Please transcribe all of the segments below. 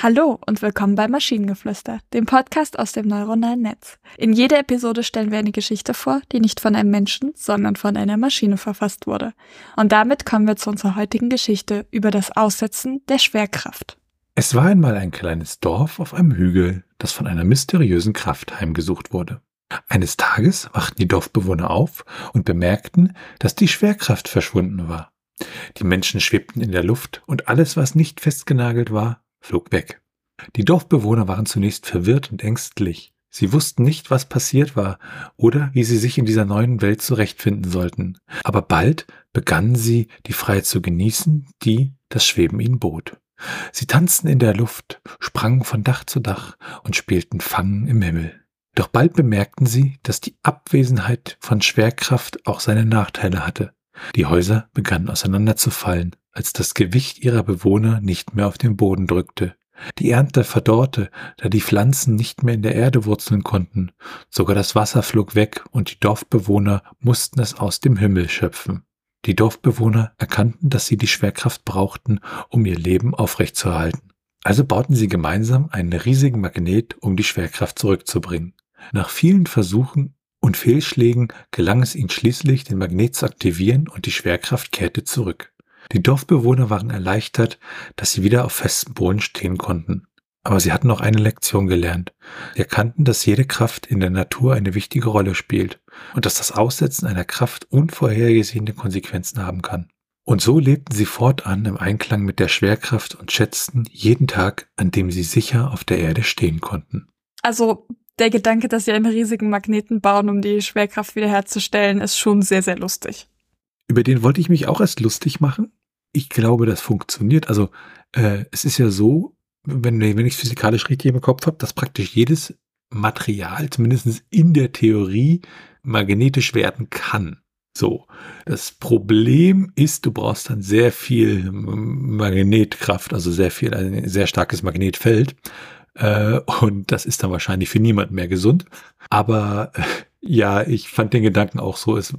Hallo und willkommen bei Maschinengeflüster, dem Podcast aus dem neuronalen Netz. In jeder Episode stellen wir eine Geschichte vor, die nicht von einem Menschen, sondern von einer Maschine verfasst wurde. Und damit kommen wir zu unserer heutigen Geschichte über das Aussetzen der Schwerkraft. Es war einmal ein kleines Dorf auf einem Hügel, das von einer mysteriösen Kraft heimgesucht wurde. Eines Tages wachten die Dorfbewohner auf und bemerkten, dass die Schwerkraft verschwunden war. Die Menschen schwebten in der Luft und alles, was nicht festgenagelt war, flog weg. Die Dorfbewohner waren zunächst verwirrt und ängstlich. Sie wussten nicht, was passiert war oder wie sie sich in dieser neuen Welt zurechtfinden sollten. Aber bald begannen sie, die Freiheit zu genießen, die das Schweben ihnen bot. Sie tanzten in der Luft, sprangen von Dach zu Dach und spielten Fangen im Himmel. Doch bald bemerkten sie, dass die Abwesenheit von Schwerkraft auch seine Nachteile hatte. Die Häuser begannen auseinanderzufallen, als das Gewicht ihrer Bewohner nicht mehr auf den Boden drückte. Die Ernte verdorrte, da die Pflanzen nicht mehr in der Erde wurzeln konnten. Sogar das Wasser flog weg und die Dorfbewohner mussten es aus dem Himmel schöpfen. Die Dorfbewohner erkannten, dass sie die Schwerkraft brauchten, um ihr Leben aufrechtzuerhalten. Also bauten sie gemeinsam einen riesigen Magnet, um die Schwerkraft zurückzubringen. Nach vielen Versuchen und Fehlschlägen gelang es ihnen schließlich, den Magnet zu aktivieren und die Schwerkraft kehrte zurück. Die Dorfbewohner waren erleichtert, dass sie wieder auf festem Boden stehen konnten. Aber sie hatten noch eine Lektion gelernt. Sie erkannten, dass jede Kraft in der Natur eine wichtige Rolle spielt und dass das Aussetzen einer Kraft unvorhergesehene Konsequenzen haben kann. Und so lebten sie fortan im Einklang mit der Schwerkraft und schätzten jeden Tag, an dem sie sicher auf der Erde stehen konnten. Also der Gedanke, dass sie einen riesigen Magneten bauen, um die Schwerkraft wiederherzustellen, ist schon sehr, sehr lustig. Über den wollte ich mich auch erst lustig machen. Ich glaube, das funktioniert. Also äh, es ist ja so, wenn, wenn ich es physikalisch richtig im Kopf habe, dass praktisch jedes Material, zumindest in der Theorie, magnetisch werden kann. So. Das Problem ist, du brauchst dann sehr viel Magnetkraft, also sehr viel, ein sehr starkes Magnetfeld. Äh, und das ist dann wahrscheinlich für niemand mehr gesund. Aber äh, ja, ich fand den Gedanken auch so. Es,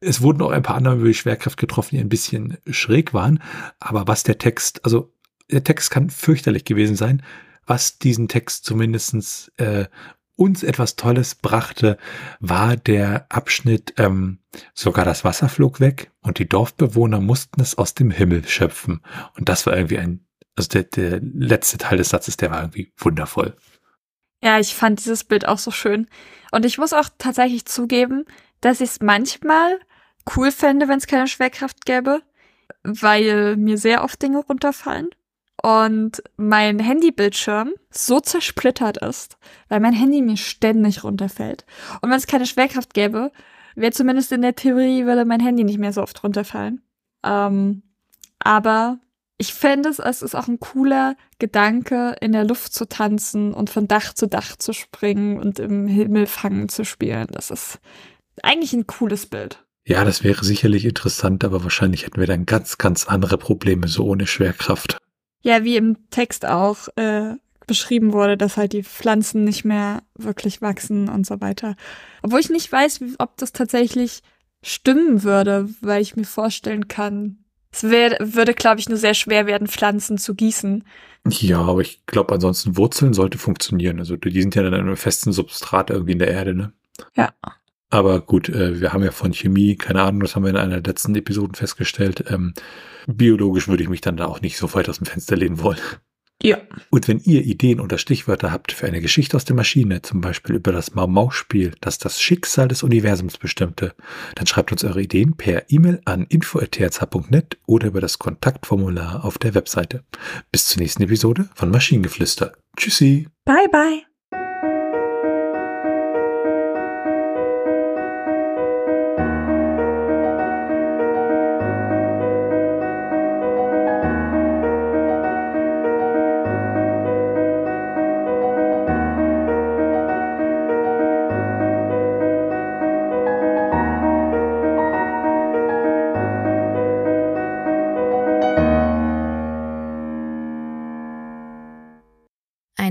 es wurden auch ein paar andere über die Schwerkraft getroffen, die ein bisschen schräg waren. Aber was der Text, also der Text kann fürchterlich gewesen sein. Was diesen Text zumindestens äh, uns etwas Tolles brachte, war der Abschnitt, ähm, sogar das Wasser flog weg und die Dorfbewohner mussten es aus dem Himmel schöpfen. Und das war irgendwie ein also der, der letzte Teil des Satzes, der war irgendwie wundervoll. Ja, ich fand dieses Bild auch so schön. Und ich muss auch tatsächlich zugeben, dass ich es manchmal cool fände, wenn es keine Schwerkraft gäbe, weil mir sehr oft Dinge runterfallen und mein Handybildschirm so zersplittert ist, weil mein Handy mir ständig runterfällt. Und wenn es keine Schwerkraft gäbe, wäre zumindest in der Theorie, würde mein Handy nicht mehr so oft runterfallen. Ähm, aber ich fände es, es ist auch ein cooler Gedanke, in der Luft zu tanzen und von Dach zu Dach zu springen und im Himmel fangen zu spielen. Das ist eigentlich ein cooles Bild. Ja, das wäre sicherlich interessant, aber wahrscheinlich hätten wir dann ganz, ganz andere Probleme, so ohne Schwerkraft. Ja, wie im Text auch äh, beschrieben wurde, dass halt die Pflanzen nicht mehr wirklich wachsen und so weiter. Obwohl ich nicht weiß, ob das tatsächlich stimmen würde, weil ich mir vorstellen kann, es wär, würde, glaube ich, nur sehr schwer werden, Pflanzen zu gießen. Ja, aber ich glaube, ansonsten Wurzeln sollte funktionieren. Also die sind ja dann in einem festen Substrat irgendwie in der Erde, ne? Ja. Aber gut, äh, wir haben ja von Chemie, keine Ahnung, das haben wir in einer der letzten Episoden festgestellt. Ähm, biologisch würde ich mich dann da auch nicht so weit aus dem Fenster lehnen wollen. Ja. Und wenn ihr Ideen oder Stichwörter habt für eine Geschichte aus der Maschine, zum Beispiel über das Mau-Mau-Spiel, das das Schicksal des Universums bestimmte, dann schreibt uns eure Ideen per E-Mail an info.thz.net oder über das Kontaktformular auf der Webseite. Bis zur nächsten Episode von Maschinengeflüster. Tschüssi. Bye, bye.